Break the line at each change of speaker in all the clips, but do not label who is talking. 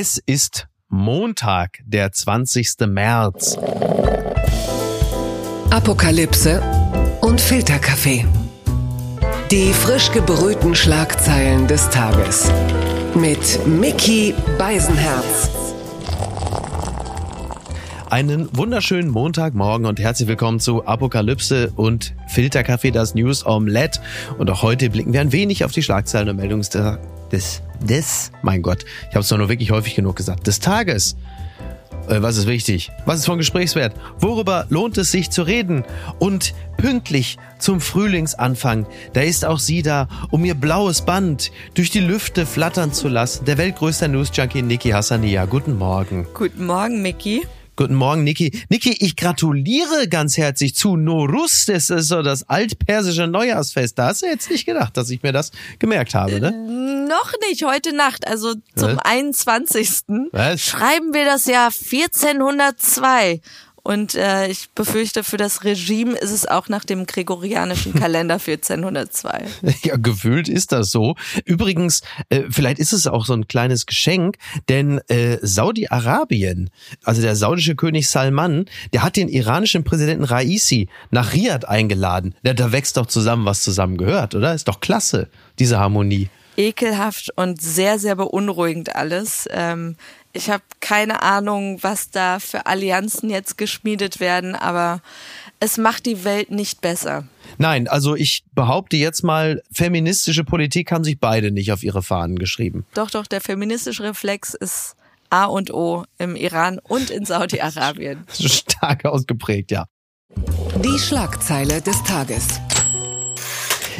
Es ist Montag, der 20. März.
Apokalypse und Filterkaffee. Die frisch gebrühten Schlagzeilen des Tages. Mit Mickey Beisenherz.
Einen wunderschönen Montagmorgen und herzlich willkommen zu Apokalypse und Filterkaffee, das News Omelette. Und auch heute blicken wir ein wenig auf die Schlagzeilen und Meldungen des, des, mein Gott, ich habe es doch nur wirklich häufig genug gesagt, des Tages. Äh, was ist wichtig? Was ist von Gesprächswert? Worüber lohnt es sich zu reden? Und pünktlich zum Frühlingsanfang, da ist auch sie da, um ihr blaues Band durch die Lüfte flattern zu lassen. Der weltgrößte News-Junkie Niki Hassania. Guten Morgen.
Guten Morgen, Mickey.
Guten Morgen, Niki. Niki, ich gratuliere ganz herzlich zu Norus. Das ist so das altpersische Neujahrsfest. Da hast du jetzt nicht gedacht, dass ich mir das gemerkt habe, ne?
Noch nicht, heute Nacht, also zum
Was?
21.
Was?
schreiben wir das Jahr 1402. Und äh, ich befürchte, für das Regime ist es auch nach dem gregorianischen Kalender 1402.
Ja, gefühlt ist das so. Übrigens, äh, vielleicht ist es auch so ein kleines Geschenk, denn äh, Saudi-Arabien, also der saudische König Salman, der hat den iranischen Präsidenten Raisi nach Riyadh eingeladen. Da, da wächst doch zusammen, was zusammen gehört, oder? Ist doch klasse, diese Harmonie.
Ekelhaft und sehr, sehr beunruhigend alles. Ähm, ich habe keine Ahnung, was da für Allianzen jetzt geschmiedet werden, aber es macht die Welt nicht besser.
Nein, also ich behaupte jetzt mal, feministische Politik haben sich beide nicht auf ihre Fahnen geschrieben.
Doch, doch, der feministische Reflex ist A und O im Iran und in Saudi-Arabien.
Stark ausgeprägt, ja.
Die Schlagzeile des Tages.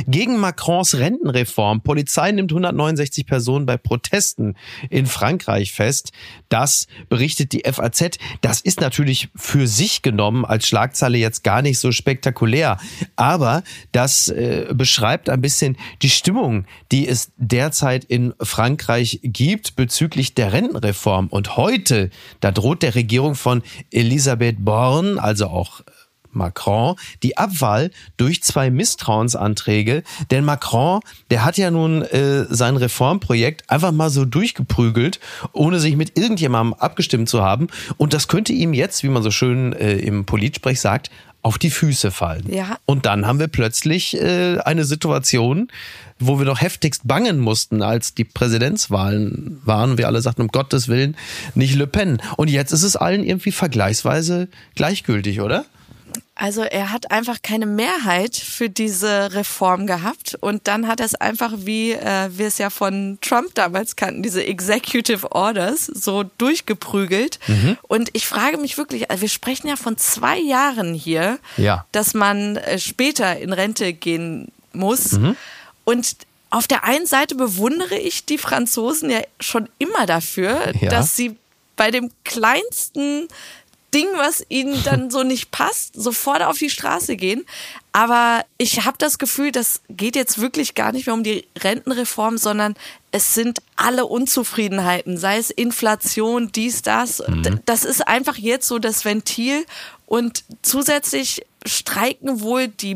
Gegen Macrons Rentenreform. Polizei nimmt 169 Personen bei Protesten in Frankreich fest. Das berichtet die FAZ. Das ist natürlich für sich genommen als Schlagzeile jetzt gar nicht so spektakulär. Aber das äh, beschreibt ein bisschen die Stimmung, die es derzeit in Frankreich gibt bezüglich der Rentenreform. Und heute, da droht der Regierung von Elisabeth Born, also auch Macron die Abwahl durch zwei Misstrauensanträge. Denn Macron, der hat ja nun äh, sein Reformprojekt einfach mal so durchgeprügelt, ohne sich mit irgendjemandem abgestimmt zu haben. Und das könnte ihm jetzt, wie man so schön äh, im Politsprech sagt, auf die Füße fallen.
Ja.
Und dann haben wir plötzlich äh, eine Situation, wo wir noch heftigst bangen mussten, als die Präsidentswahlen waren. Wir alle sagten, um Gottes Willen, nicht Le Pen. Und jetzt ist es allen irgendwie vergleichsweise gleichgültig, oder?
Also er hat einfach keine Mehrheit für diese Reform gehabt und dann hat er es einfach, wie äh, wir es ja von Trump damals kannten, diese Executive Orders so durchgeprügelt. Und ich frage mich wirklich, also wir sprechen ja von zwei Jahren hier,
Ja.
dass man äh, später in Rente gehen muss. Und auf der einen Seite bewundere ich die Franzosen ja schon immer dafür,
Ja.
dass sie bei dem kleinsten Ding, was ihnen dann so nicht passt, sofort auf die Straße gehen. Aber ich habe das Gefühl, das geht jetzt wirklich gar nicht mehr um die Rentenreform, sondern es sind alle Unzufriedenheiten, sei es Inflation, dies, das. D- Das ist einfach jetzt so das Ventil. Und zusätzlich streiken wohl die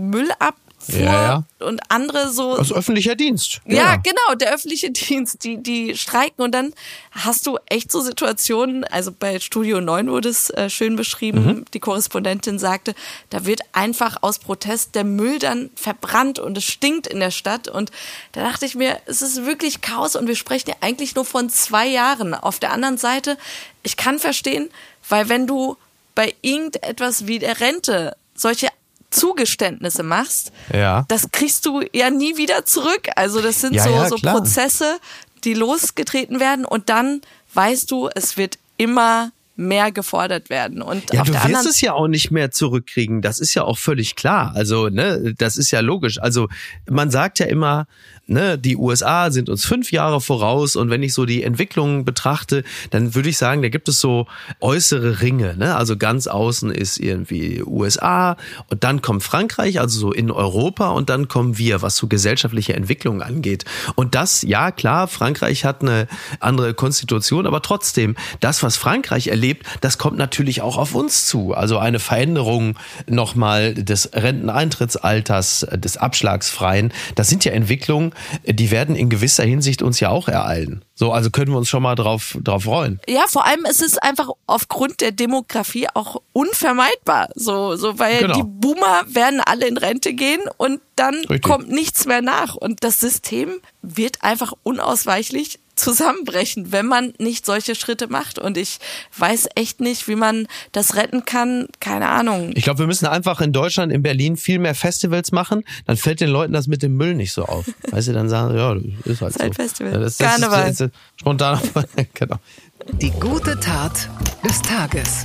Müllabfuhr
Ja, ja.
und andere so
Aus öffentlicher Dienst.
ja, genau, der öffentliche Dienst, die, die streiken und dann hast du echt so Situationen, also bei Studio 9 wurde es äh, schön beschrieben, die Korrespondentin sagte, da wird einfach aus Protest der Müll dann verbrannt und es stinkt in der Stadt und da dachte ich mir, es ist wirklich Chaos und wir sprechen ja eigentlich nur von zwei Jahren. Auf der anderen Seite, ich kann verstehen, weil wenn du bei irgendetwas wie der Rente solche Zugeständnisse machst,
Ja.
das kriegst du ja nie wieder zurück. Also das sind
Ja,
so,
ja,
so
klar.
Prozesse, die losgetreten werden und dann weißt du, es wird immer mehr gefordert werden. Und
Ja, du wirst es ja auch nicht mehr zurückkriegen. Das ist ja auch völlig klar. Also, ne, das ist ja logisch. Also, man sagt ja immer, ne, die USA sind uns fünf Jahre voraus und wenn ich so die Entwicklungen betrachte, dann würde ich sagen, da gibt es so äußere Ringe, ne? Also ganz außen ist irgendwie USA und dann kommt Frankreich, also so in Europa und dann kommen wir, was so gesellschaftliche Entwicklung angeht. Und das, ja klar, Frankreich hat eine andere Konstitution, aber trotzdem, das, was Frankreich erlebt, das kommt natürlich auch auf uns zu. Also eine Veränderung nochmal des Renteneintrittsalters, des Abschlagsfreien, das sind ja Entwicklungen, die werden in gewisser Hinsicht uns ja auch ereilen. So, also können wir uns schon mal drauf, drauf freuen.
Ja, vor allem ist es einfach aufgrund der Demografie auch unvermeidbar. So, so weil
Genau.
die Boomer werden alle in Rente gehen und dann
Richtig.
kommt nichts mehr nach. Und das System wird einfach unausweichlich zusammenbrechen, wenn man nicht solche Schritte macht. Und ich weiß echt nicht, wie man das retten kann. Keine Ahnung.
Ich glaube, wir müssen einfach in Deutschland, in Berlin viel mehr Festivals machen. Dann fällt den Leuten das mit dem Müll nicht so auf. Weißt du, dann sagen sie, ja, das ist halt
Ist halt
so.
Festival.
Ja, das,
Karneval.
Das ist, das ist spontan. genau.
Die gute Tat des Tages.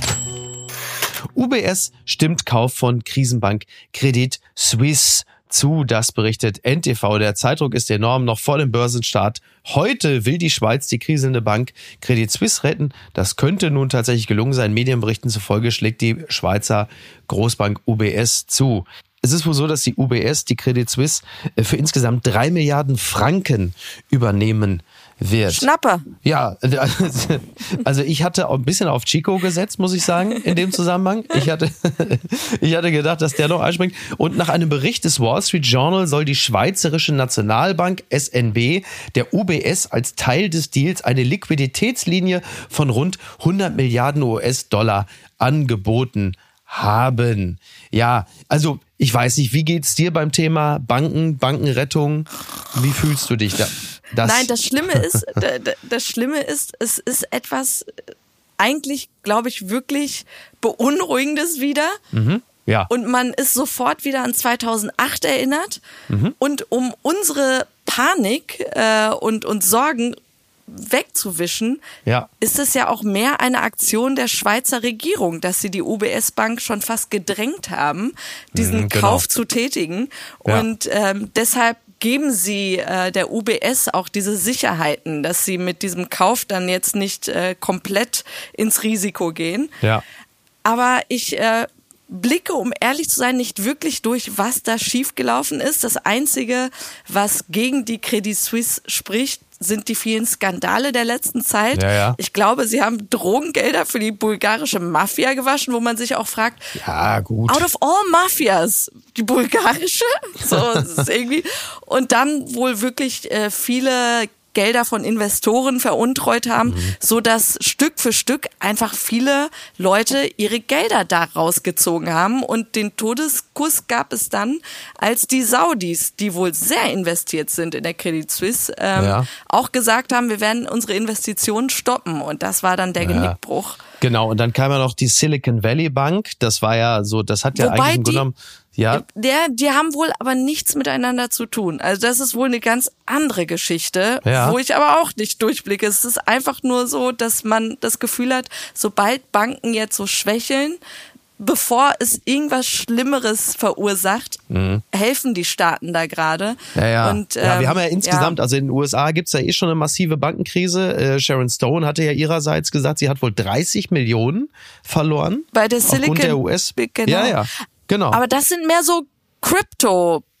UBS stimmt Kauf von Krisenbank Credit Suisse zu. Das berichtet NTV. Der Zeitdruck ist enorm, noch vor dem Börsenstart. Heute will die Schweiz die kriselnde Bank Credit Suisse retten. Das könnte nun tatsächlich gelungen sein. Medienberichten zufolge schlägt die Schweizer Großbank UBS zu. Es ist wohl so, dass die UBS, die Credit Suisse, äh, für insgesamt drei Milliarden Franken übernehmen wird.
Schnapper.
Ja, also ich hatte auch ein bisschen auf Chico gesetzt, muss ich sagen, in dem Zusammenhang. Ich hatte, ich hatte gedacht, dass der noch einspringt. Und nach einem Bericht des Wall Street Journal soll die Schweizerische Nationalbank SNB der UBS als Teil des Deals eine Liquiditätslinie von rund 100 Milliarden US-Dollar angeboten haben. Ja, also ich weiß nicht, wie geht's dir beim Thema Banken, Bankenrettung? Wie fühlst du dich da? Das,
Nein, das Schlimme ist, da- da- das Schlimme ist, es ist etwas eigentlich, glaube ich, wirklich beunruhigendes wieder.
ja.
Und man ist sofort wieder an 2008 erinnert. Und um unsere Panik äh, und, und Sorgen wegzuwischen,
Ja.
ist es ja auch mehr eine Aktion der Schweizer Regierung, dass sie die UBS Bank schon fast gedrängt haben, diesen
Mhm, genau.
Kauf zu tätigen.
Ja.
Und ähm, deshalb geben sie äh, der UBS auch diese Sicherheiten, dass sie mit diesem Kauf dann jetzt nicht äh, komplett ins Risiko gehen.
Ja.
Aber ich äh, blicke, um ehrlich zu sein, nicht wirklich durch, was da schiefgelaufen ist. Das Einzige, was gegen die Credit Suisse spricht, sind die vielen Skandale der letzten Zeit.
Ja, ja.
Ich glaube, sie haben Drogengelder für die bulgarische Mafia gewaschen, wo man sich auch fragt,
Ja, gut.
Out of all Mafias, die bulgarische, so es ist irgendwie und dann wohl wirklich äh, viele Gelder von Investoren veruntreut haben,
Mhm.
so dass Stück für Stück einfach viele Leute ihre Gelder da rausgezogen haben und den Todeskuss gab es dann, als die Saudis, die wohl sehr investiert sind in der Credit Suisse, ähm,
Ja.
auch gesagt haben, wir werden unsere Investitionen stoppen und das war dann der Genickbruch.
Genau, und dann kam ja noch die Silicon Valley Bank. Das war ja so, das hat ja
Wobei
eigentlich genommen, ja,
Der, die haben wohl aber nichts miteinander zu tun. Also das ist wohl eine ganz andere Geschichte,
Ja.
wo ich aber auch nicht durchblicke. Es ist einfach nur so, dass man das Gefühl hat, sobald Banken jetzt so schwächeln, bevor es irgendwas Schlimmeres verursacht, helfen die Staaten da gerade.
Mhm. Ja, ja.
Und,
ja, wir
ähm,
haben ja insgesamt,
ja.
also in den USA gibt's ja eh schon eine massive Bankenkrise. Äh, Sharon Stone hatte ja ihrerseits gesagt, sie hat wohl 30 Millionen verloren.
Bei der Silicon-
der US.
genau.
Ja, ja, genau.
Aber das sind mehr so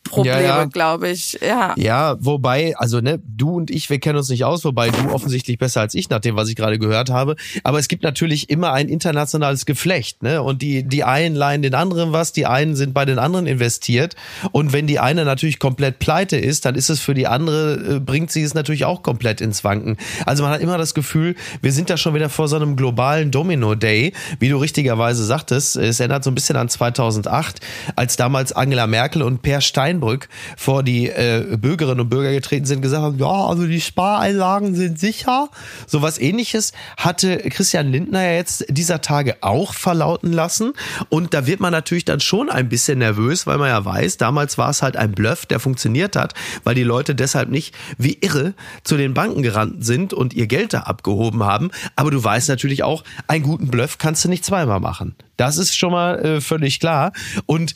Crypto-Probleme,
Ja, ja.
glaube ich. Ja.
Ja, wobei, also ne, du und ich, wir kennen uns nicht aus, wobei du offensichtlich besser als ich, nach dem, was ich gerade gehört habe. Aber es gibt natürlich immer ein internationales Geflecht, ne? Und die, die einen leihen den anderen was, die einen sind bei den anderen investiert. Und wenn die eine natürlich komplett pleite ist, dann ist es für die andere, äh, bringt sie es natürlich auch komplett ins Wanken. Also man hat immer das Gefühl, wir sind da schon wieder vor so einem globalen Domino-Day, wie du richtigerweise sagtest. Es erinnert so ein bisschen an 2008, als damals Angela Merkel und Per Steinbrück vor die äh, Bürgerinnen und Bürger getreten sind, gesagt haben, ja, also die Spareinlagen sind sicher. So was ähnliches hatte Christian Lindner ja jetzt dieser Tage auch verlauten lassen. Und da wird man natürlich dann schon ein bisschen nervös, weil man ja weiß, damals war es halt ein Bluff, der funktioniert hat, weil die Leute deshalb nicht wie irre zu den Banken gerannt sind und ihr Geld da abgehoben haben. Aber du weißt natürlich auch, einen guten Bluff kannst du nicht zweimal machen. Das ist schon mal äh, völlig klar. Und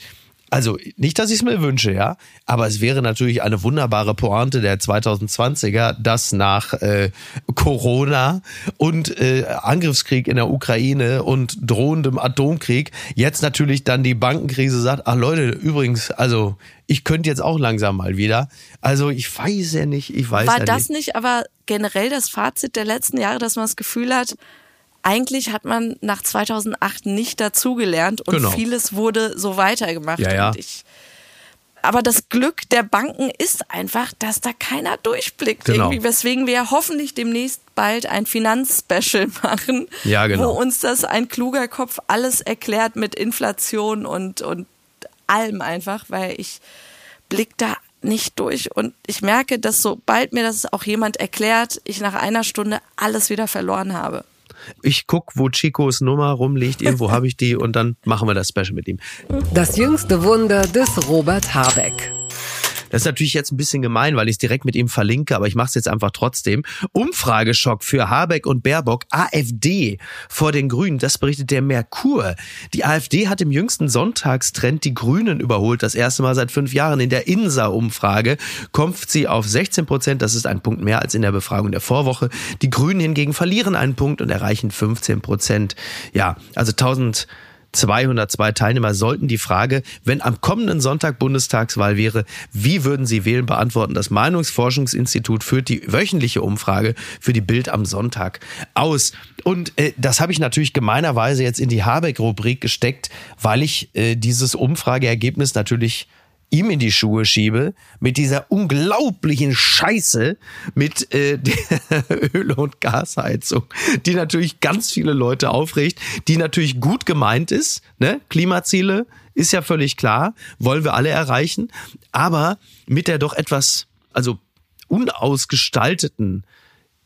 also nicht, dass ich es mir wünsche, ja, aber es wäre natürlich eine wunderbare Pointe der 2020er, dass nach äh, Corona und äh, Angriffskrieg in der Ukraine und drohendem Atomkrieg jetzt natürlich dann die Bankenkrise sagt, ach Leute, übrigens, also ich könnte jetzt auch langsam mal wieder. Also ich weiß ja nicht, ich weiß
War
ja
das
nicht.
nicht aber generell das Fazit der letzten Jahre, dass man das Gefühl hat, eigentlich hat man nach 2008 nicht dazugelernt und
Genau.
vieles wurde so weitergemacht.
Ja, ja.
Und ich, aber das Glück der Banken ist einfach, dass da keiner durchblickt.
Genau.
Irgendwie, weswegen wir hoffentlich demnächst bald ein Finanzspecial machen,
Ja, genau.
wo uns das ein kluger Kopf alles erklärt mit Inflation und, und allem einfach, weil ich blick da nicht durch und ich merke, dass sobald mir das auch jemand erklärt, ich nach einer Stunde alles wieder verloren habe.
Ich guck, wo Chicos Nummer rumliegt, irgendwo habe ich die und dann machen wir das Special mit ihm.
Das jüngste Wunder des Robert Habeck.
Das ist natürlich jetzt ein bisschen gemein, weil ich es direkt mit ihm verlinke, aber ich mache es jetzt einfach trotzdem. Umfrageschock für Habeck und Baerbock, AfD vor den Grünen, das berichtet der Merkur. Die AfD hat im jüngsten Sonntagstrend die Grünen überholt. Das erste Mal seit fünf Jahren in der INSA-Umfrage kommt sie auf 16 Prozent. Das ist ein Punkt mehr als in der Befragung der Vorwoche. Die Grünen hingegen verlieren einen Punkt und erreichen 15 Prozent. Ja, also 1000 202 Teilnehmer sollten die Frage, wenn am kommenden Sonntag Bundestagswahl wäre, wie würden sie wählen, beantworten. Das Meinungsforschungsinstitut führt die wöchentliche Umfrage für die Bild am Sonntag aus. Und äh, das habe ich natürlich gemeinerweise jetzt in die Habeck-Rubrik gesteckt, weil ich äh, dieses Umfrageergebnis natürlich ihm in die Schuhe schiebe mit dieser unglaublichen Scheiße mit äh, der Öl- und Gasheizung, die natürlich ganz viele Leute aufregt, die natürlich gut gemeint ist. Ne? Klimaziele ist ja völlig klar, wollen wir alle erreichen, aber mit der doch etwas, also unausgestalteten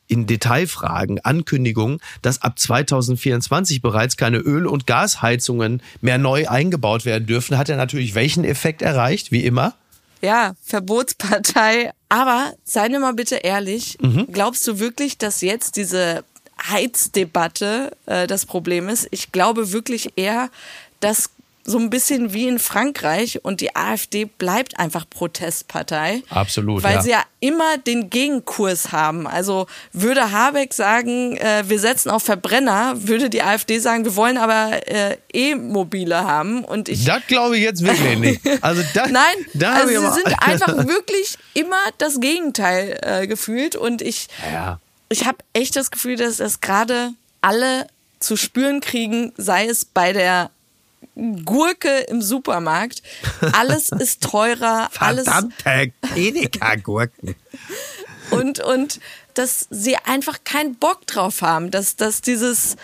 in Detailfragen Ankündigung, dass ab 2024 bereits keine Öl- und Gasheizungen mehr neu eingebaut werden dürfen, hat er natürlich welchen Effekt erreicht, wie immer?
Ja, Verbotspartei. Aber seien wir mal bitte ehrlich,
Mhm.
glaubst du wirklich, dass jetzt diese Heizdebatte äh, das Problem ist? Ich glaube wirklich eher, dass so ein bisschen wie in Frankreich und die AfD bleibt einfach Protestpartei.
Absolut,
Weil
ja.
sie ja immer den Gegenkurs haben. Also würde Habeck sagen, äh, wir setzen auf Verbrenner, würde die AfD sagen, wir wollen aber äh, E-Mobile haben. Und ich
Das glaube ich jetzt wirklich nicht. Also da,
Nein,
da
also sie sind einfach wirklich immer das Gegenteil äh, gefühlt und ich,
Ja.
ich habe echt das Gefühl, dass das gerade alle zu spüren kriegen, sei es bei der Gurke im Supermarkt. Alles ist teurer, alles
Verdammte Edeka-Gurken.
und und dass sie einfach keinen Bock drauf haben, dass dass dieses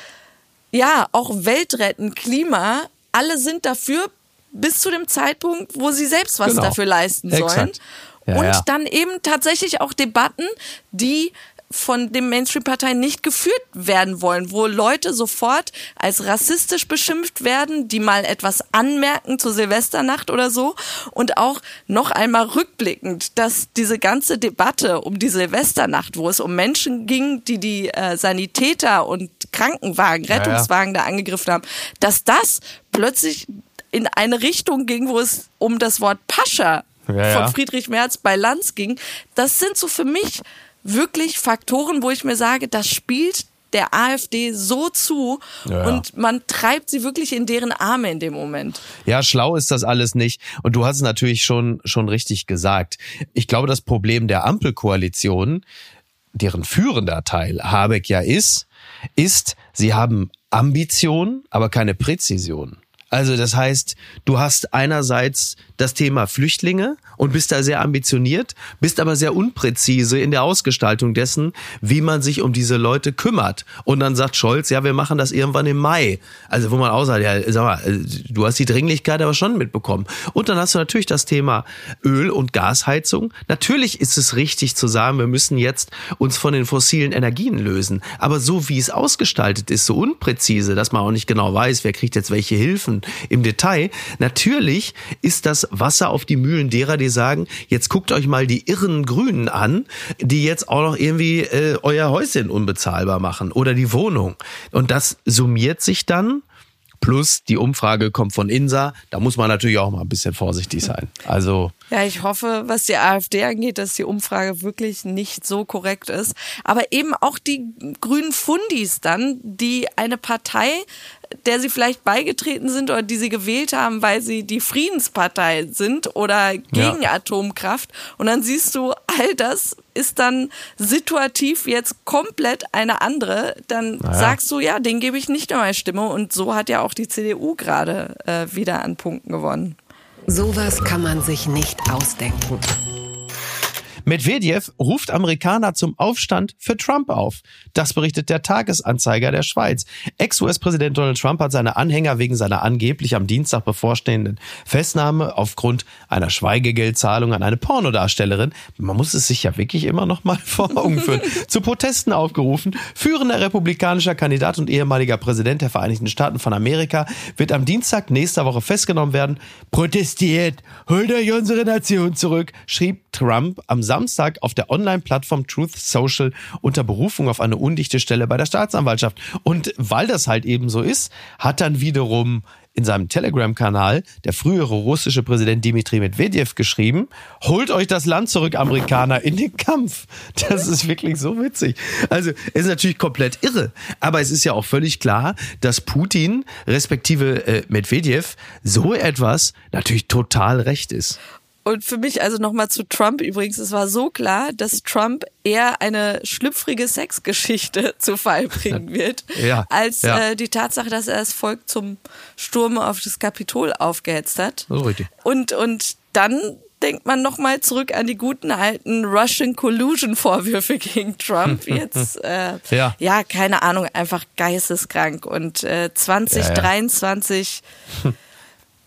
ja auch Weltretten, Klima, alle sind dafür bis zu dem Zeitpunkt, wo sie selbst was
Genau.
dafür leisten sollen.
Exakt. Ja,
und
ja.
dann eben tatsächlich auch Debatten, die von den Mainstream-Parteien nicht geführt werden wollen, wo Leute sofort als rassistisch beschimpft werden, die mal etwas anmerken zur Silvesternacht oder so. Und auch noch einmal rückblickend, dass diese ganze Debatte um die Silvesternacht, wo es um Menschen ging, die die äh, Sanitäter und Krankenwagen,
ja.
Rettungswagen da angegriffen haben, dass das plötzlich in eine Richtung ging, wo es um das Wort Pascha
Ja, ja.
von Friedrich Merz bei Lanz ging. Das sind so für mich wirklich Faktoren, wo ich mir sage, das spielt der AfD so zu
Ja,
und man treibt sie wirklich in deren Arme in dem Moment.
Ja, schlau ist das alles nicht. Und du hast es natürlich schon, schon richtig gesagt. Ich glaube, das Problem der Ampelkoalition, deren führender Teil Habeck ja ist, ist, sie haben Ambition, aber keine Präzision. Also das heißt, du hast einerseits das Thema Flüchtlinge und bist da sehr ambitioniert, bist aber sehr unpräzise in der Ausgestaltung dessen, wie man sich um diese Leute kümmert. Und dann sagt Scholz, ja, wir machen das irgendwann im Mai. Also wo man auch sagt, ja, sag mal, du hast die Dringlichkeit aber schon mitbekommen. Und dann hast du natürlich das Thema Öl- und Gasheizung. Natürlich ist es richtig zu sagen, wir müssen jetzt uns von den fossilen Energien lösen. Aber so wie es ausgestaltet ist, so unpräzise, dass man auch nicht genau weiß, wer kriegt jetzt welche Hilfen im Detail. Natürlich ist das Wasser auf die Mühlen derer, die sagen, jetzt guckt euch mal die irren Grünen an, die jetzt auch noch irgendwie äh, euer Häuschen unbezahlbar machen oder die Wohnung. Und das summiert sich dann. Plus die Umfrage kommt von INSA. Da muss man natürlich auch mal ein bisschen vorsichtig sein. Also
Ja, ich hoffe, was die AfD angeht, dass die Umfrage wirklich nicht so korrekt ist. Aber eben auch die grünen Fundis dann, die eine Partei, der sie vielleicht beigetreten sind oder die sie gewählt haben, weil sie die Friedenspartei sind oder gegen
Ja.
Atomkraft. Und dann siehst du, all das ist dann situativ jetzt komplett eine andere. Dann sagst du, ja, den gebe ich nicht mehr meine Stimme. Und so hat ja auch die CDU gerade äh, wieder an Punkten gewonnen.
Sowas kann man sich nicht ausdenken.
Medvedev ruft Amerikaner zum Aufstand für Trump auf. Das berichtet der Tagesanzeiger der Schweiz. Ex-US-Präsident Donald Trump hat seine Anhänger wegen seiner angeblich am Dienstag bevorstehenden Festnahme aufgrund einer Schweigegeldzahlung an eine Pornodarstellerin, man muss es sich ja wirklich immer noch mal vor Augen führen, zu Protesten aufgerufen. Führender republikanischer Kandidat und ehemaliger Präsident der Vereinigten Staaten von Amerika wird am Dienstag nächster Woche festgenommen werden. Protestiert, holt euch unsere Nation zurück, schrieb Trump am Samstag auf der Online-Plattform Truth Social unter Berufung auf eine undichte Stelle bei der Staatsanwaltschaft. Und weil das halt eben so ist, hat dann wiederum in seinem Telegram-Kanal der frühere russische Präsident Dmitri Medvedev geschrieben, holt euch das Land zurück, Amerikaner, in den Kampf. Das ist wirklich so witzig. Also es ist natürlich komplett irre, aber es ist ja auch völlig klar, dass Putin respektive äh, Medvedev so etwas natürlich total recht ist.
Und für mich also nochmal zu Trump übrigens, es war so klar, dass Trump eher eine schlüpfrige Sexgeschichte zu Fall bringen wird,
ja,
als
ja.
Äh, die Tatsache, dass er das Volk zum Sturm auf das Kapitol aufgehetzt hat.
So richtig.
Und, und dann denkt man nochmal zurück an die guten alten Russian Collusion Vorwürfe gegen Trump. Jetzt, äh,
Ja.
ja, keine Ahnung, einfach geisteskrank. Und äh, 2023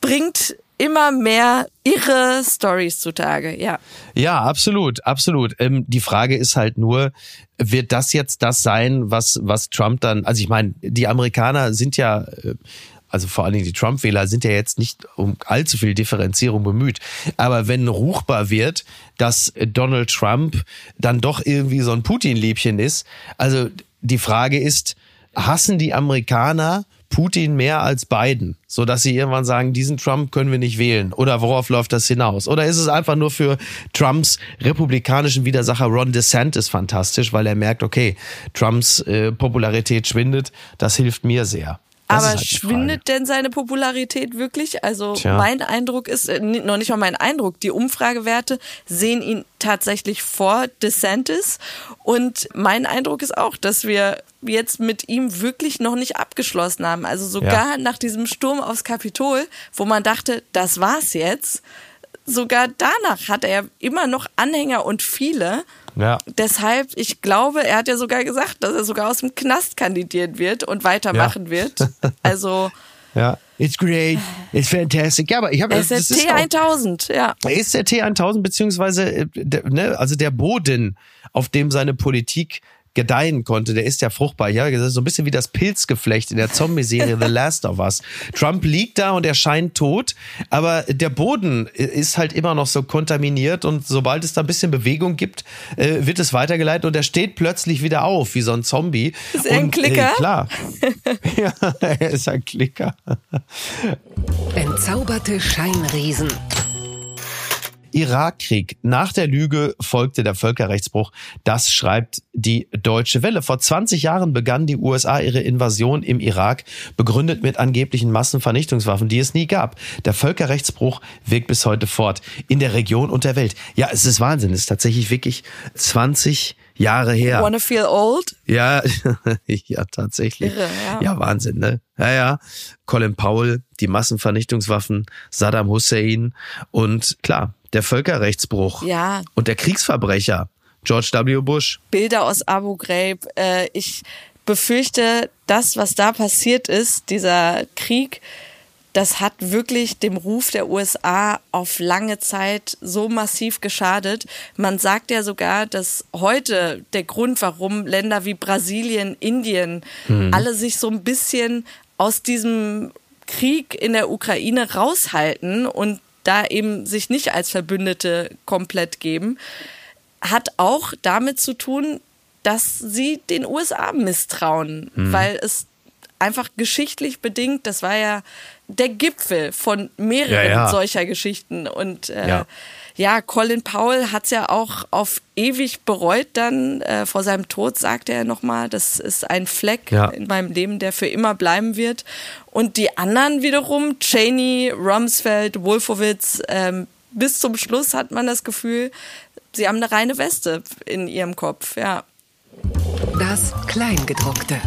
bringt immer mehr irre Stories zutage, ja.
Ja, absolut, absolut. Ähm, die Frage ist halt nur, wird das jetzt das sein, was, was Trump dann, also ich meine, die Amerikaner sind ja, äh, also vor allen Dingen die Trump-Wähler sind ja jetzt nicht um allzu viel Differenzierung bemüht. Aber wenn ruchbar wird, dass Donald Trump dann doch irgendwie so ein Putin-Liebchen ist, also die Frage ist, hassen die Amerikaner Putin mehr als Biden, so dass sie irgendwann sagen, diesen Trump können wir nicht wählen? Oder worauf läuft das hinaus? Oder ist es einfach nur für Trumps republikanischen Widersacher Ron DeSantis fantastisch, weil er merkt, okay, Trumps äh, Popularität schwindet, das hilft mir sehr. Das
Aber
halt
schwindet denn seine Popularität wirklich? Also
Tja.
mein Eindruck ist, äh, noch nicht mal mein Eindruck, die Umfragewerte sehen ihn tatsächlich vor DeSantis. Und mein Eindruck ist auch, dass wir jetzt mit ihm wirklich noch nicht abgeschlossen haben. Also sogar nach diesem Sturm aufs Kapitol, wo man dachte, das war's jetzt, sogar danach hat er immer noch Anhänger und viele.
Ja.
Deshalb, ich glaube, er hat ja sogar gesagt, dass er sogar aus dem Knast kandidieren wird und weitermachen
Ja.
wird. Also,
Ja, it's great, it's fantastic. Ja, aber ich habe
er ist der
das ist auch-
T1000, ja.
Er ist der T1000 beziehungsweise äh, ne, also der Boden, auf dem seine Politik gedeihen konnte, der ist ja fruchtbar. Ja, das ist so ein bisschen wie das Pilzgeflecht in der Zombie-Serie The Last of Us. Trump liegt da und er scheint tot, aber der Boden ist halt immer noch so kontaminiert und sobald es da ein bisschen Bewegung gibt, äh, wird es weitergeleitet und er steht plötzlich wieder auf, wie so ein Zombie.
Ist er ein
und,
Klicker?
Äh, klar. ja, er ist ein Klicker.
Entzauberte Scheinriesen.
Irakkrieg. Nach der Lüge folgte der Völkerrechtsbruch. Das schreibt die Deutsche Welle. Vor 20 Jahren begannen die USA ihre Invasion im Irak, begründet mit angeblichen Massenvernichtungswaffen, die es nie gab. Der Völkerrechtsbruch wirkt bis heute fort in der Region und der Welt. Ja, es ist Wahnsinn. Es ist tatsächlich wirklich 20 Jahre her.
Wanna feel old?
Ja, ja, tatsächlich.
Irre, ja.
ja, Wahnsinn, ne? Ja, ja. Colin Powell, die Massenvernichtungswaffen, Saddam Hussein und klar, der Völkerrechtsbruch
Ja.
und der Kriegsverbrecher, George W. Bush.
Bilder aus Abu Ghraib. Äh, ich befürchte, das, was da passiert ist, dieser Krieg, das hat wirklich dem Ruf der USA auf lange Zeit so massiv geschadet. Man sagt ja sogar, dass heute der Grund, warum Länder wie Brasilien, Indien alle sich so ein bisschen aus diesem Krieg in der Ukraine raushalten und da eben sich nicht als Verbündete komplett geben, hat auch damit zu tun, dass sie den USA misstrauen, weil es einfach geschichtlich bedingt, das war ja der Gipfel von mehreren
Ja, ja.
solcher Geschichten und äh,
Ja.
ja. Colin Powell hat's ja auch auf ewig bereut dann. Äh, vor seinem Tod sagte er nochmal, das ist ein Fleck
Ja.
in meinem Leben, der für immer bleiben wird. Und die anderen wiederum, Cheney, Rumsfeld, Wolfowitz, ähm, bis zum Schluss hat man das Gefühl, sie haben eine reine Weste in ihrem Kopf, ja.
Das Kleingedruckte.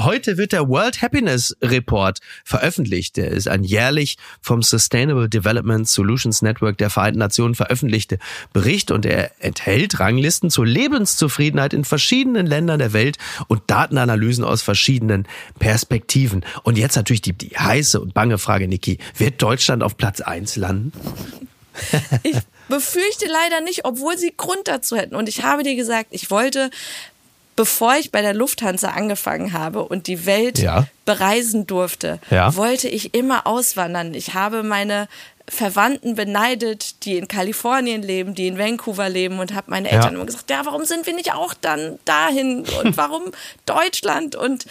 Heute wird der World Happiness Report veröffentlicht. Der ist ein jährlich vom Sustainable Development Solutions Network der Vereinten Nationen veröffentlichte Bericht und er enthält Ranglisten zur Lebenszufriedenheit in verschiedenen Ländern der Welt und Datenanalysen aus verschiedenen Perspektiven. Und jetzt natürlich die, die heiße und bange Frage, Niki. Wird Deutschland auf Platz eins landen?
Ich befürchte leider nicht, obwohl sie Grund dazu hätten. Und ich habe dir gesagt, ich wollte bevor ich bei der Lufthansa angefangen habe und die Welt
Ja.
bereisen durfte,
Ja.
wollte ich immer auswandern. Ich habe meine Verwandten beneidet, die in Kalifornien leben, die in Vancouver leben und habe meine
Ja.
Eltern immer gesagt, ja, warum sind wir nicht auch dann dahin und warum Deutschland und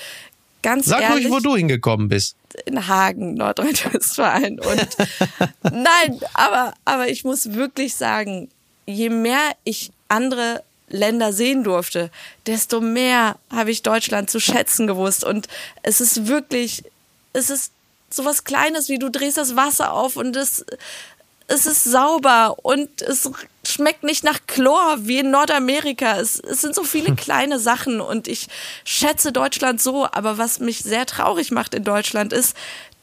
ganz
Sag
ehrlich,
ruhig, wo du hingekommen bist.
in Hagen, Nordrhein-Westfalen. Und nein, aber, aber ich muss wirklich sagen, je mehr ich andere Länder sehen durfte, desto mehr habe ich Deutschland zu schätzen gewusst. Und es ist wirklich, es ist sowas Kleines, wie du drehst das Wasser auf und es, es ist sauber und es schmeckt nicht nach Chlor wie in Nordamerika. Es, es sind so viele kleine Sachen und ich schätze Deutschland so, aber was mich sehr traurig macht in Deutschland ist,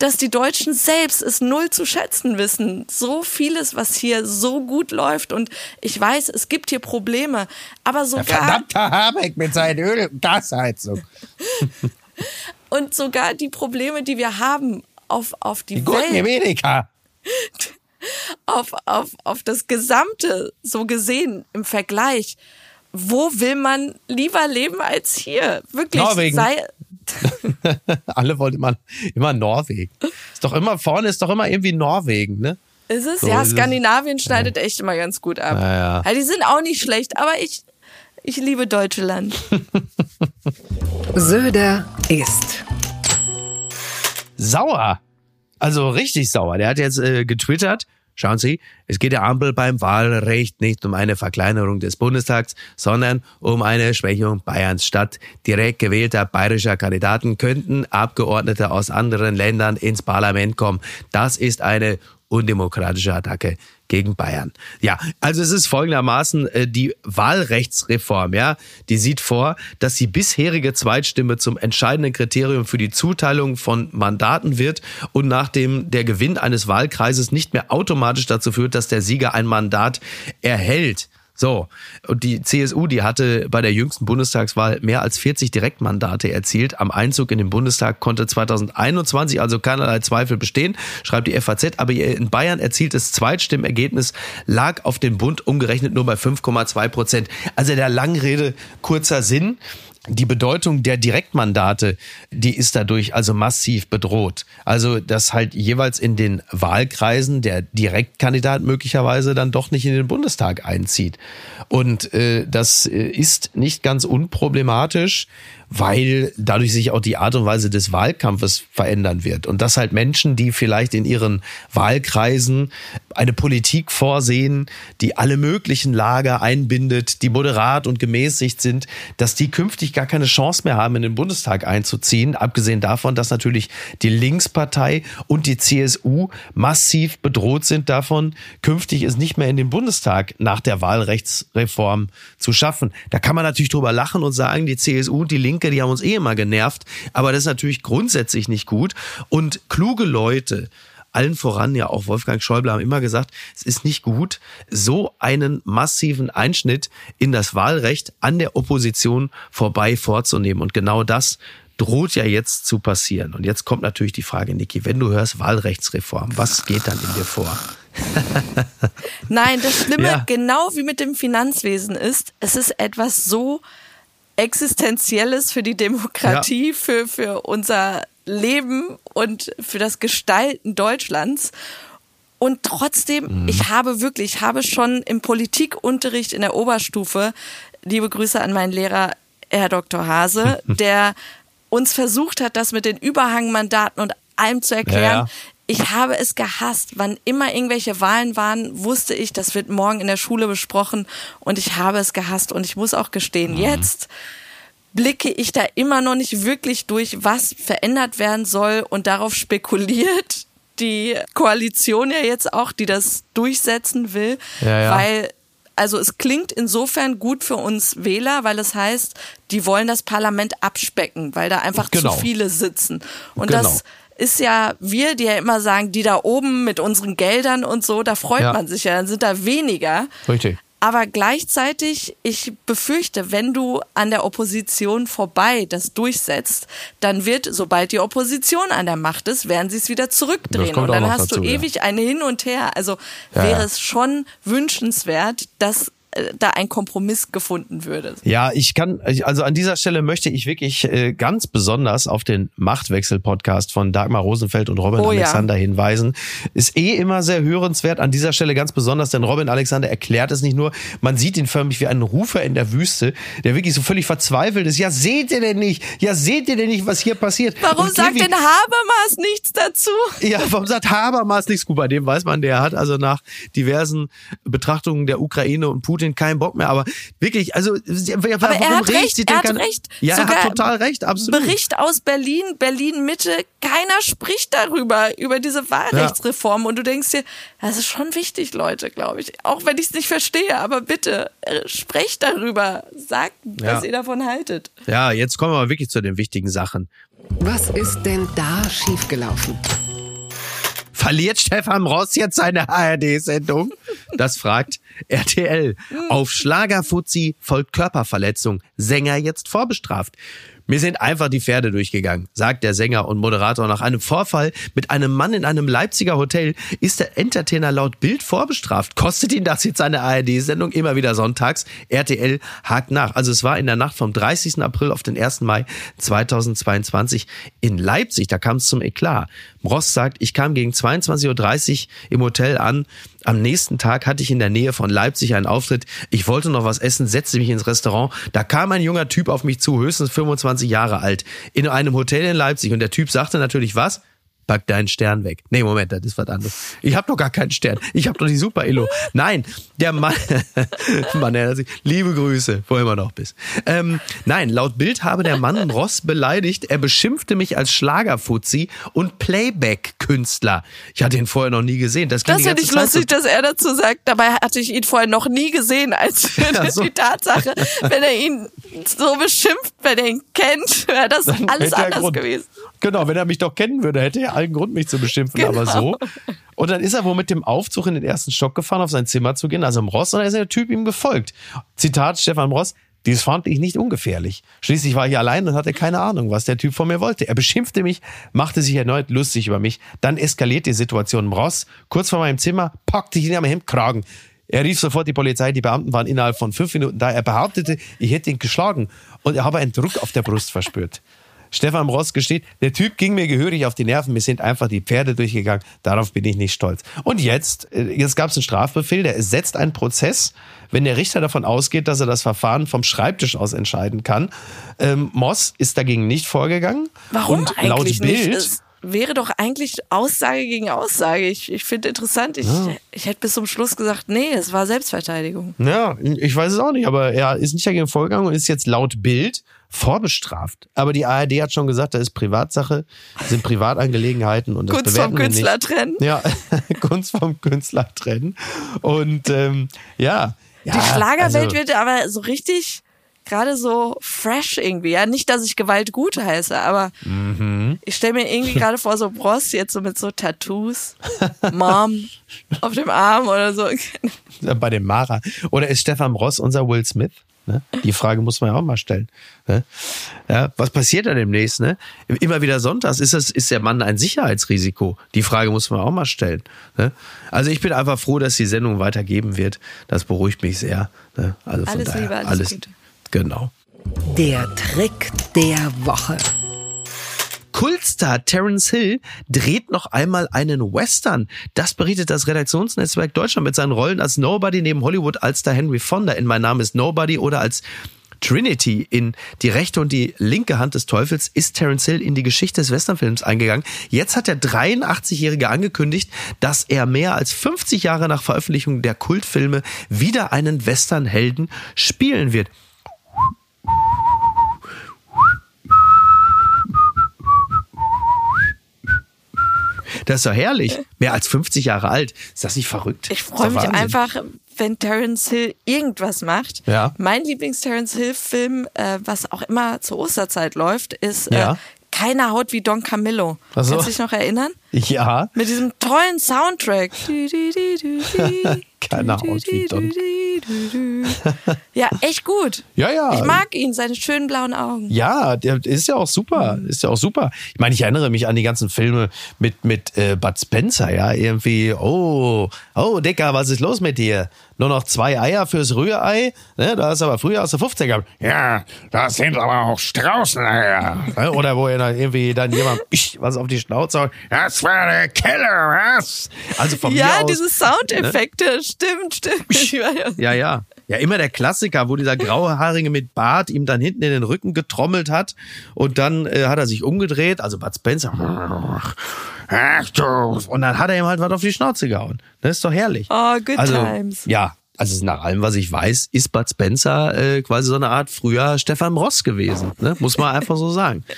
dass die Deutschen selbst es null zu schätzen wissen. So vieles, was hier so gut läuft und ich weiß, es gibt hier Probleme, aber sogar
Verdammter Habeck mit seinen Öl- und Gasheizung.
und sogar die Probleme, die wir haben auf auf die,
Die
Welt.
Amerika.
auf, auf, auf das Gesamte so gesehen im Vergleich. Wo will man lieber leben als hier? Wirklich.
Norwegen.
Sei,
Alle wollen immer, immer Norwegen. Ist doch immer, vorne ist doch immer irgendwie Norwegen, ne?
ist es?
So
ja,
ist es.
Skandinavien schneidet echt immer ganz gut ab.
Ja, ja.
die sind auch nicht schlecht, aber ich, ich liebe Deutschland.
Söder ist.
Sauer. Also richtig sauer. Der hat jetzt äh, getwittert. Schauen Sie, es geht der Ampel beim Wahlrecht nicht um eine Verkleinerung des Bundestags, sondern um eine Schwächung Bayerns. Statt direkt gewählter bayerischer Kandidaten könnten Abgeordnete aus anderen Ländern ins Parlament kommen. Das ist eine undemokratische Attacke gegen Bayern. Ja, also es ist folgendermaßen äh, die Wahlrechtsreform, ja, die sieht vor, dass die bisherige Zweitstimme zum entscheidenden Kriterium für die Zuteilung von Mandaten wird und nachdem der Gewinn eines Wahlkreises nicht mehr automatisch dazu führt, dass der Sieger ein Mandat erhält. So, und die CSU, die hatte bei der jüngsten Bundestagswahl mehr als 40 Direktmandate erzielt. Am Einzug in den Bundestag konnte 2021 also keinerlei Zweifel bestehen, schreibt die FAZ. Aber ihr in Bayern erzieltes Zweitstimmergebnis lag auf den Bund umgerechnet nur bei 5,2 Prozent. Also der Langrede kurzer Sinn. Die Bedeutung der Direktmandate, die ist dadurch also massiv bedroht. Also, dass halt jeweils in den Wahlkreisen der Direktkandidat möglicherweise dann doch nicht in den Bundestag einzieht. Und äh, das äh, ist nicht ganz unproblematisch, weil dadurch sich auch die Art und Weise des Wahlkampfes verändern wird. Und dass halt Menschen, die vielleicht in ihren Wahlkreisen eine Politik vorsehen, die alle möglichen Lager einbindet, die moderat und gemäßigt sind, dass die künftig gar keine Chance mehr haben, in den Bundestag einzuziehen. Abgesehen davon, dass natürlich die Linkspartei und die CSU massiv bedroht sind davon, künftig es nicht mehr in den Bundestag nach der Wahlrechtsreform zu schaffen. Da kann man natürlich drüber lachen und sagen, die CSU und die Linke, die haben uns eh immer genervt. Aber das ist natürlich grundsätzlich nicht gut. Und kluge Leute, allen voran ja auch Wolfgang Schäuble haben immer gesagt, es ist nicht gut, so einen massiven Einschnitt in das Wahlrecht an der Opposition vorbei vorzunehmen. Und genau das droht ja jetzt zu passieren. Und jetzt kommt natürlich die Frage, Niki, wenn du hörst Wahlrechtsreform, was geht dann in dir vor?
Nein, das Schlimme,
Ja.
genau wie mit dem Finanzwesen ist, es ist etwas so Existenzielles für die Demokratie, für, für unser Leben und für das Gestalten Deutschlands. Und trotzdem, ich habe wirklich, ich habe schon im Politikunterricht in der Oberstufe, liebe Grüße an meinen Lehrer, Herr Dr. Hase, der uns versucht hat, das mit den Überhangmandaten und allem zu erklären.
Ja, ja.
Ich habe es gehasst. Wann immer irgendwelche Wahlen waren, wusste ich, das wird morgen in der Schule besprochen und ich habe es gehasst. Und ich muss auch gestehen, jetzt blicke ich da immer noch nicht wirklich durch, was verändert werden soll und darauf spekuliert die Koalition ja jetzt auch, die das durchsetzen will,
Ja, ja.
weil also es klingt insofern gut für uns Wähler, weil es heißt, die wollen das Parlament abspecken, weil da einfach
Genau.
zu viele sitzen. Und
Genau.
das ist ja wir, die ja immer sagen, die da oben mit unseren Geldern und so, da freut
Ja.
man sich ja, dann sind da weniger.
Richtig.
Aber gleichzeitig, ich befürchte, wenn du an der Opposition vorbei das durchsetzt, dann wird, sobald die Opposition an der Macht ist, werden sie es wieder zurückdrehen. Und dann hast
dazu,
du
ja.
ewig ein Hin und Her. Also
Ja,
wäre
ja.
es schon wünschenswert, dass da ein Kompromiss gefunden würde.
Ja, ich kann, also an dieser Stelle möchte ich wirklich äh, ganz besonders auf den Machtwechsel-Podcast von Dagmar Rosenfeld und Robin
Oh ja.
Alexander hinweisen. Ist eh immer sehr hörenswert, an dieser Stelle ganz besonders, denn Robin Alexander erklärt es nicht nur, man sieht ihn förmlich wie einen Rufer in der Wüste, der wirklich so völlig verzweifelt ist. Ja, seht ihr denn nicht? Ja, seht ihr denn nicht, was hier passiert?
Warum
Und
sagt denn Habermas nichts dazu?
ja, warum sagt Habermas nichts gut? Bei dem weiß man, der hat also nach diversen Betrachtungen der Ukraine und Putin keinen Bock mehr. Aber wirklich, also warum
er hat recht,
sie
er
denn
hat
kein-
recht.
Ja, er
Sogar
hat total recht, absolut.
Bericht aus Berlin, Berlin Mitte, keiner spricht darüber, über diese Wahlrechtsreform. Und du denkst dir, das ist schon wichtig, Leute, glaube ich. Auch wenn ich es nicht verstehe, aber bitte, äh, sprecht darüber. Sagt,
Ja.
was ihr davon haltet.
Ja, jetzt kommen wir mal wirklich zu den wichtigen Sachen.
Was ist denn da schiefgelaufen?
Verliert Stefan Ross jetzt seine ARD-Sendung? Das fragt RTL. Auf Schlagerfuzzi folgt Körperverletzung. Sänger jetzt vorbestraft. Mir sind einfach die Pferde durchgegangen, sagt der Sänger und Moderator. Nach einem Vorfall mit einem Mann in einem Leipziger Hotel ist der Entertainer laut Bild vorbestraft. Kostet ihn das jetzt seine ARD-Sendung immer wieder sonntags? RTL hakt nach. Also es war in der Nacht vom 30. April auf den 1. Mai 2022 in Leipzig. Da kam es zum Eklat. Ross sagt, ich kam gegen 22.30 Uhr im Hotel an. Am nächsten Tag hatte ich in der Nähe von Leipzig einen Auftritt. Ich wollte noch was essen, setzte mich ins Restaurant. Da kam ein junger Typ auf mich zu, höchstens 25 Jahre alt, in einem Hotel in Leipzig. Und der Typ sagte natürlich was? Pack deinen Stern weg. Nee, Moment, das ist was anderes. Ich habe doch gar keinen Stern. Ich habe doch die Super Illo. Nein, der Mann, Mann, er hat sich, liebe Grüße, wo immer noch bist. Ähm, nein, laut Bild habe der Mann Ross beleidigt. Er beschimpfte mich als Schlagerfuzzi und Playback-Künstler. Ich hatte ihn vorher noch nie gesehen. Das,
Das finde ich
Zeit
lustig, dass er dazu sagt. Dabei hatte ich ihn vorher noch nie gesehen, als
Ja, so.
die Tatsache, wenn er ihn so beschimpft, wenn er ihn kennt, wäre das
Dann
alles
er
anders
Grund.
gewesen.
Genau, wenn er mich doch kennen würde, hätte er allen Grund, mich zu beschimpfen, aber so. Und dann ist er wohl mit dem Aufzug in den ersten Stock gefahren, auf sein Zimmer zu gehen, also im Ross, und dann ist der Typ ihm gefolgt. Zitat Stefan Ross, dies fand ich nicht ungefährlich. Schließlich war ich allein und hatte keine Ahnung, was der Typ von mir wollte. Er beschimpfte mich, machte sich erneut lustig über mich. Dann eskaliert die Situation im Ross. Kurz vor meinem Zimmer packte ich ihn am Hemdkragen. Er rief sofort die Polizei, die Beamten waren innerhalb von fünf Minuten da. Er behauptete, ich hätte ihn geschlagen und er habe einen Druck auf der Brust verspürt. Stefan Ross gesteht, der Typ ging mir gehörig auf die Nerven, mir sind einfach die Pferde durchgegangen, darauf bin ich nicht stolz. Und jetzt, äh, jetzt gab es einen Strafbefehl, der setzt einen Prozess, wenn der Richter davon ausgeht, dass er das Verfahren vom Schreibtisch aus entscheiden kann. Ähm, Moss ist dagegen nicht vorgegangen.
Warum
und
eigentlich
laut
nicht?
Bild,
Es wäre doch eigentlich Aussage gegen Aussage. Ich, ich finde interessant. Ich, ich hätte bis zum Schluss gesagt, nee, es war Selbstverteidigung.
Ja, ich weiß es auch nicht, aber er ist nicht dagegen vorgegangen und ist jetzt laut Bild vorbestraft. Aber die ARD hat schon gesagt, das ist Privatsache, sind Privatangelegenheiten und das
Kunst
bewerten
vom Künstler
nicht.
trennen.
Ja, Kunst vom Künstler trennen. Und ähm, ja. ja
Die Schlagerwelt
also,
wird aber so richtig gerade so fresh irgendwie. Ja, nicht, dass ich Gewalt gut heiße, aber
Mhm.
ich stelle mir irgendwie gerade vor, so Bros jetzt so mit so Tattoos, Mom auf dem Arm oder so.
bei dem Mara. Oder ist Stefan Ross unser Will Smith? Ne? Die Frage muss man ja auch mal stellen. Ne? Ja, was passiert da demnächst? Ne? Immer wieder sonntags. Ist, das, ist der Mann ein Sicherheitsrisiko? Die Frage muss man auch mal stellen. Ne? Also ich bin einfach froh, dass die Sendung weitergeben wird. Das beruhigt mich sehr. Ne? Also von
Alles
daher,
Liebe, alles Gute.
Genau.
Der Trick der Woche.
Kultstar Terence Hill dreht noch einmal einen Western. Das berichtet das Redaktionsnetzwerk Deutschland mit seinen Rollen als Nobody neben Hollywood als der Henry Fonda in Mein Name ist Nobody oder als Trinity in Die rechte und die linke Hand des Teufels ist Terence Hill in die Geschichte des Westernfilms eingegangen. Jetzt hat der 83-Jährige angekündigt, dass er mehr als 50 Jahre nach Veröffentlichung der Kultfilme wieder einen Westernhelden spielen wird. Das ist doch herrlich. Mehr als 50 Jahre alt. Ist das nicht verrückt?
Ich freue mich
Wahnsinn.
einfach, wenn Terence Hill irgendwas macht.
Ja.
Mein Lieblings-Terence Hill-Film, äh, was auch immer zur Osterzeit läuft, ist äh,
Ja.
Keiner haut wie Don Camillo.
Ach so.
Kannst du dich noch erinnern?
Ja.
Mit diesem tollen Soundtrack.
Keiner haut wie Don.
Ja, echt gut.
Ja, ja.
Ich mag ihn, seine schönen blauen Augen.
Ja, der ist ja auch super. Ist ja auch super. Ich meine, ich erinnere mich an die ganzen Filme mit, mit äh, Bud Spencer, ja. Irgendwie, oh, oh, Dicker, was ist los mit dir? Nur noch zwei Eier fürs Rührei? Ne, da ist aber früher aus der 50er. gehabt. Ja, das sind aber auch Straußeneier. Ne, Oder wo er dann irgendwie dann jemand was auf die Schnauze haut. Das war der Keller, was? Also von mir
Ja,
aus,
diese Soundeffekte, stimmt, stimmt.
ja, ja. Ja, immer der Klassiker, wo dieser graue Haarige mit Bart ihm dann hinten in den Rücken getrommelt hat und dann äh, hat er sich umgedreht, also Bud Spencer. Ach du. Und dann hat er ihm halt was auf die Schnauze gehauen. Das ist doch herrlich.
Oh, good
also,
times.
Ja, also nach allem, was ich weiß, ist Bud Spencer äh, quasi so eine Art früher Stefan Ross gewesen. Ne? Muss man einfach so sagen.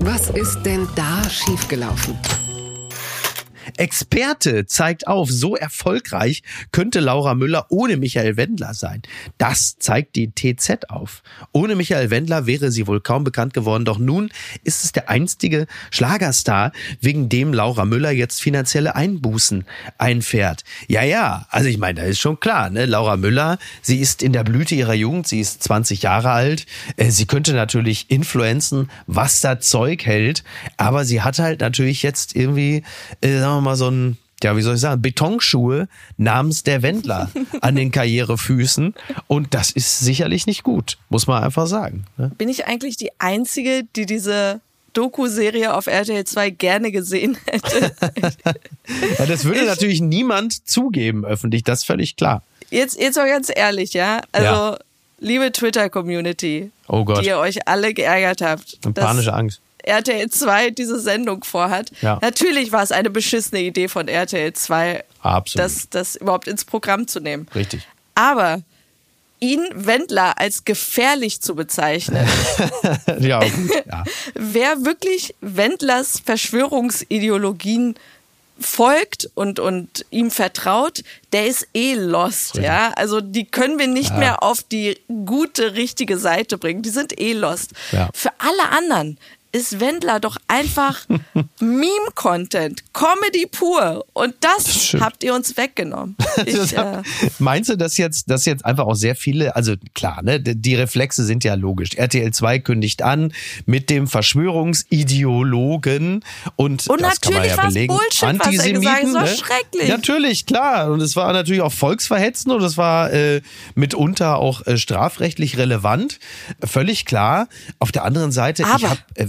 Was ist denn da schiefgelaufen?
Experte zeigt auf, so erfolgreich könnte Laura Müller ohne Michael Wendler sein. Das zeigt die TZ auf. Ohne Michael Wendler wäre sie wohl kaum bekannt geworden, doch nun ist es der einstige Schlagerstar, wegen dem Laura Müller jetzt finanzielle Einbußen einfährt. Ja, ja, also ich meine, da ist schon klar, ne? Laura Müller, sie ist in der Blüte ihrer Jugend, sie ist 20 Jahre alt, Äh, sie könnte natürlich influenzen, was da Zeug hält, aber sie hat halt natürlich jetzt irgendwie, äh, sagen wir so ein, ja, wie soll ich sagen, Betonschuhe namens der Wendler an den Karrierefüßen. Und das ist sicherlich nicht gut, muss man einfach sagen. Ne?
Bin ich eigentlich die Einzige, die diese Doku-Serie auf RTL 2 gerne gesehen hätte?
Ja, das würde
Ich-
natürlich niemand zugeben öffentlich, das ist völlig klar.
Jetzt, jetzt mal ganz ehrlich, ja? Also,
Ja.
liebe Twitter-Community,
Oh Gott.
die ihr euch alle geärgert habt.
Panische Angst.
RTL 2 diese Sendung vorhat.
Ja.
Natürlich war es eine beschissene Idee von RTL 2,
Absolut.
das, das überhaupt ins Programm zu nehmen.
Richtig.
Aber ihn Wendler als gefährlich zu bezeichnen,
Ja, gut, ja.
wer wirklich Wendlers Verschwörungsideologien folgt und, und ihm vertraut, der ist eh lost, ja. Also die können wir nicht
Ja.
mehr auf die gute, richtige Seite bringen. Die sind eh lost.
Ja.
Für alle anderen ist Wendler doch einfach Meme-Content, Comedy pur. Und das
stimmt.
habt ihr uns weggenommen. Ich, äh,
Meinst du, dass jetzt, dass jetzt einfach auch sehr viele, also klar, ne, die Reflexe sind ja logisch. RTL 2 kündigt an mit dem Verschwörungsideologen und,
Und
das kann man
natürlich
ja belegen.
Bullshit, was er
Antisemiten,
gesagt. Das war
ne?
schrecklich.
Natürlich, klar. Und es war natürlich auch volksverhetzend und es war äh, mitunter auch äh, strafrechtlich relevant. Völlig klar. Auf der anderen Seite, ich
Aber-
hab, äh,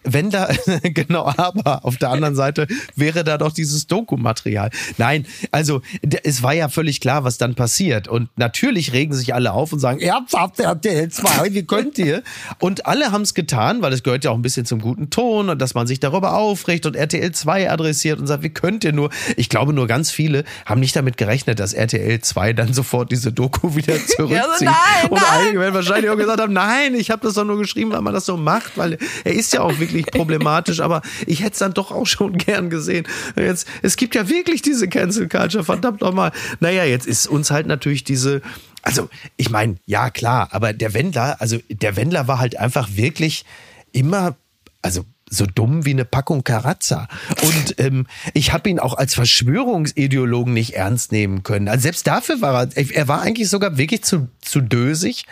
wenn da, genau, aber auf der anderen Seite wäre da doch dieses Dokumaterial. Nein, also es war ja völlig klar, was dann passiert. Und natürlich regen sich alle auf und sagen, ernsthaft, RTL 2, wie könnt ihr? Und alle haben es getan, weil es gehört ja auch ein bisschen zum guten Ton und dass man sich darüber aufregt und RTL 2 adressiert und sagt, wie könnt ihr nur? Ich glaube, nur ganz viele haben nicht damit gerechnet, dass RTL 2 dann sofort diese Doku wieder zurückzieht.
nein,
und
nein.
einige werden wahrscheinlich auch gesagt haben, nein, ich habe das doch nur geschrieben, weil man das so macht, weil er ist ja auch wirklich problematisch, aber ich hätte es dann doch auch schon gern gesehen. Jetzt, es gibt ja wirklich diese Cancel Culture, verdammt nochmal. Naja, jetzt ist uns halt natürlich diese, also ich meine, ja klar, aber der Wendler, also der Wendler war halt einfach wirklich immer, also so dumm wie eine Packung Karazza. Und ähm, ich habe ihn auch als Verschwörungsideologen nicht ernst nehmen können. Also selbst dafür war er, er war eigentlich sogar wirklich zu, zu dösig,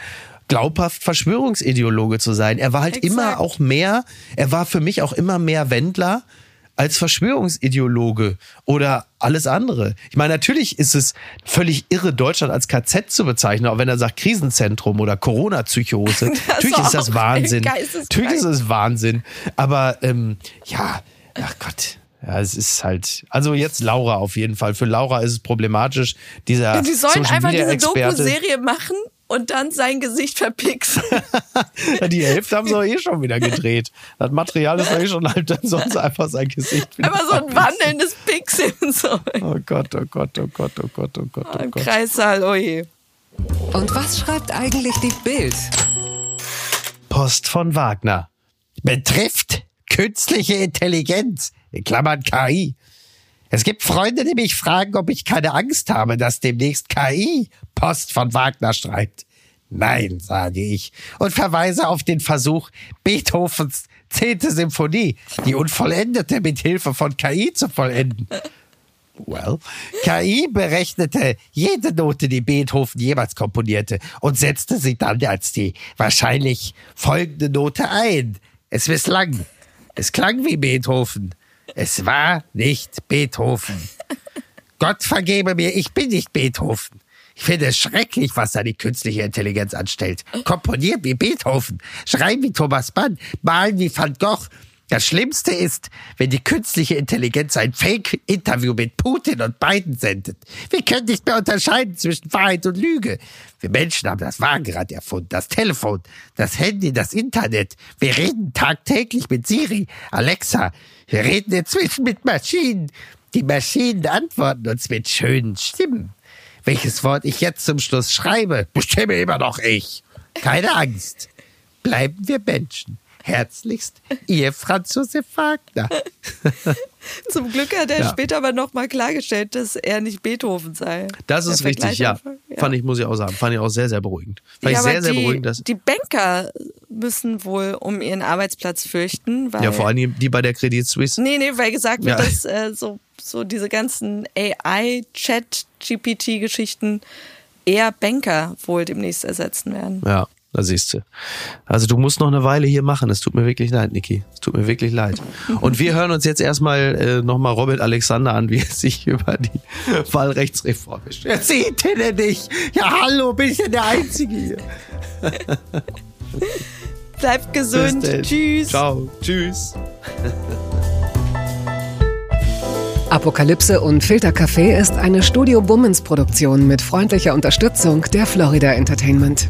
glaubhaft Verschwörungsideologe zu sein. Er war halt
Exakt.
immer auch mehr, er war für mich auch immer mehr Wendler als Verschwörungsideologe oder alles andere. Ich meine, natürlich ist es völlig irre, Deutschland als KZ zu bezeichnen, auch wenn er sagt Krisenzentrum oder Corona-Psychose. Natürlich ist das Wahnsinn. Natürlich ist es Wahnsinn. Aber ähm, ja, ach Gott. Ja, es ist halt, also jetzt Laura auf jeden Fall. Für Laura ist es problematisch, dieser
die sollen
Social
einfach diese. Doku-Serie machen und dann sein Gesicht verpixeln.
Die Hälfte haben sie doch eh schon wieder gedreht. Das Material ist doch eh schon halb, dann sollen sie einfach sein Gesicht wieder.
Einfach so ein wandelndes Pixel und so.
Oh Gott, oh Gott, oh Gott, oh Gott, oh Gott, oh
Im
Gott.
Kreissaal, oje.
Und was schreibt eigentlich die Bild?
Post von Wagner. Betrifft künstliche Intelligenz, in Klammern KI. Es gibt Freunde, die mich fragen, ob ich keine Angst habe, dass demnächst KI Post von Wagner schreibt. Nein, sage ich und verweise auf den Versuch, Beethovens zehnte Symphonie, die unvollendete mit Hilfe von KI zu vollenden. Well, KI berechnete jede Note, die Beethoven jemals komponierte und setzte sie dann als die wahrscheinlich folgende Note ein. Es misslang. Es klang wie Beethoven. Es war nicht Beethoven. Gott vergebe mir, ich bin nicht Beethoven. Ich finde es schrecklich, was da die künstliche Intelligenz anstellt. Komponieren wie Beethoven, schreiben wie Thomas Mann, malen wie Van Gogh. Das Schlimmste ist, wenn die künstliche Intelligenz ein Fake-Interview mit Putin und Biden sendet. Wir können nicht mehr unterscheiden zwischen Wahrheit und Lüge. Wir Menschen haben das Wagenrad erfunden, das Telefon, das Handy, das Internet. Wir reden tagtäglich mit Siri, Alexa. Wir reden inzwischen mit Maschinen. Die Maschinen antworten uns mit schönen Stimmen. Welches Wort ich jetzt zum Schluss schreibe, bestimme immer noch ich. Keine Angst. Bleiben wir Menschen. Herzlichst, Ihr Franz Josef Wagner.
Zum Glück hat er ja. später aber nochmal klargestellt, dass er nicht Beethoven sei.
Das ist richtig, ja. ja. Fand ich, muss ich auch sagen, fand ich auch sehr, sehr beruhigend. Fand
ja,
ich sehr,
sehr die, beruhigend. Dass die Banker müssen wohl um ihren Arbeitsplatz fürchten. Weil,
ja, vor allem die bei der Credit Suisse.
Nee, nee, weil gesagt wird, dass äh, so, so diese ganzen AI-Chat-GPT-Geschichten eher Banker wohl demnächst ersetzen werden.
Ja. Da siehst du. Also du musst noch eine Weile hier machen. Es tut mir wirklich leid, Niki. Es tut mir wirklich leid. Und wir hören uns jetzt erstmal äh, nochmal Robert Alexander an, wie er sich über die Wahlrechtsreform beschwert.
Sieht denn nicht? Ja, hallo, bin ich denn der Einzige hier?
Bleibt gesund. Tschüss.
Ciao. Tschüss.
Apokalypse und Filtercafé ist eine Studio Bummens Produktion mit freundlicher Unterstützung der Florida Entertainment.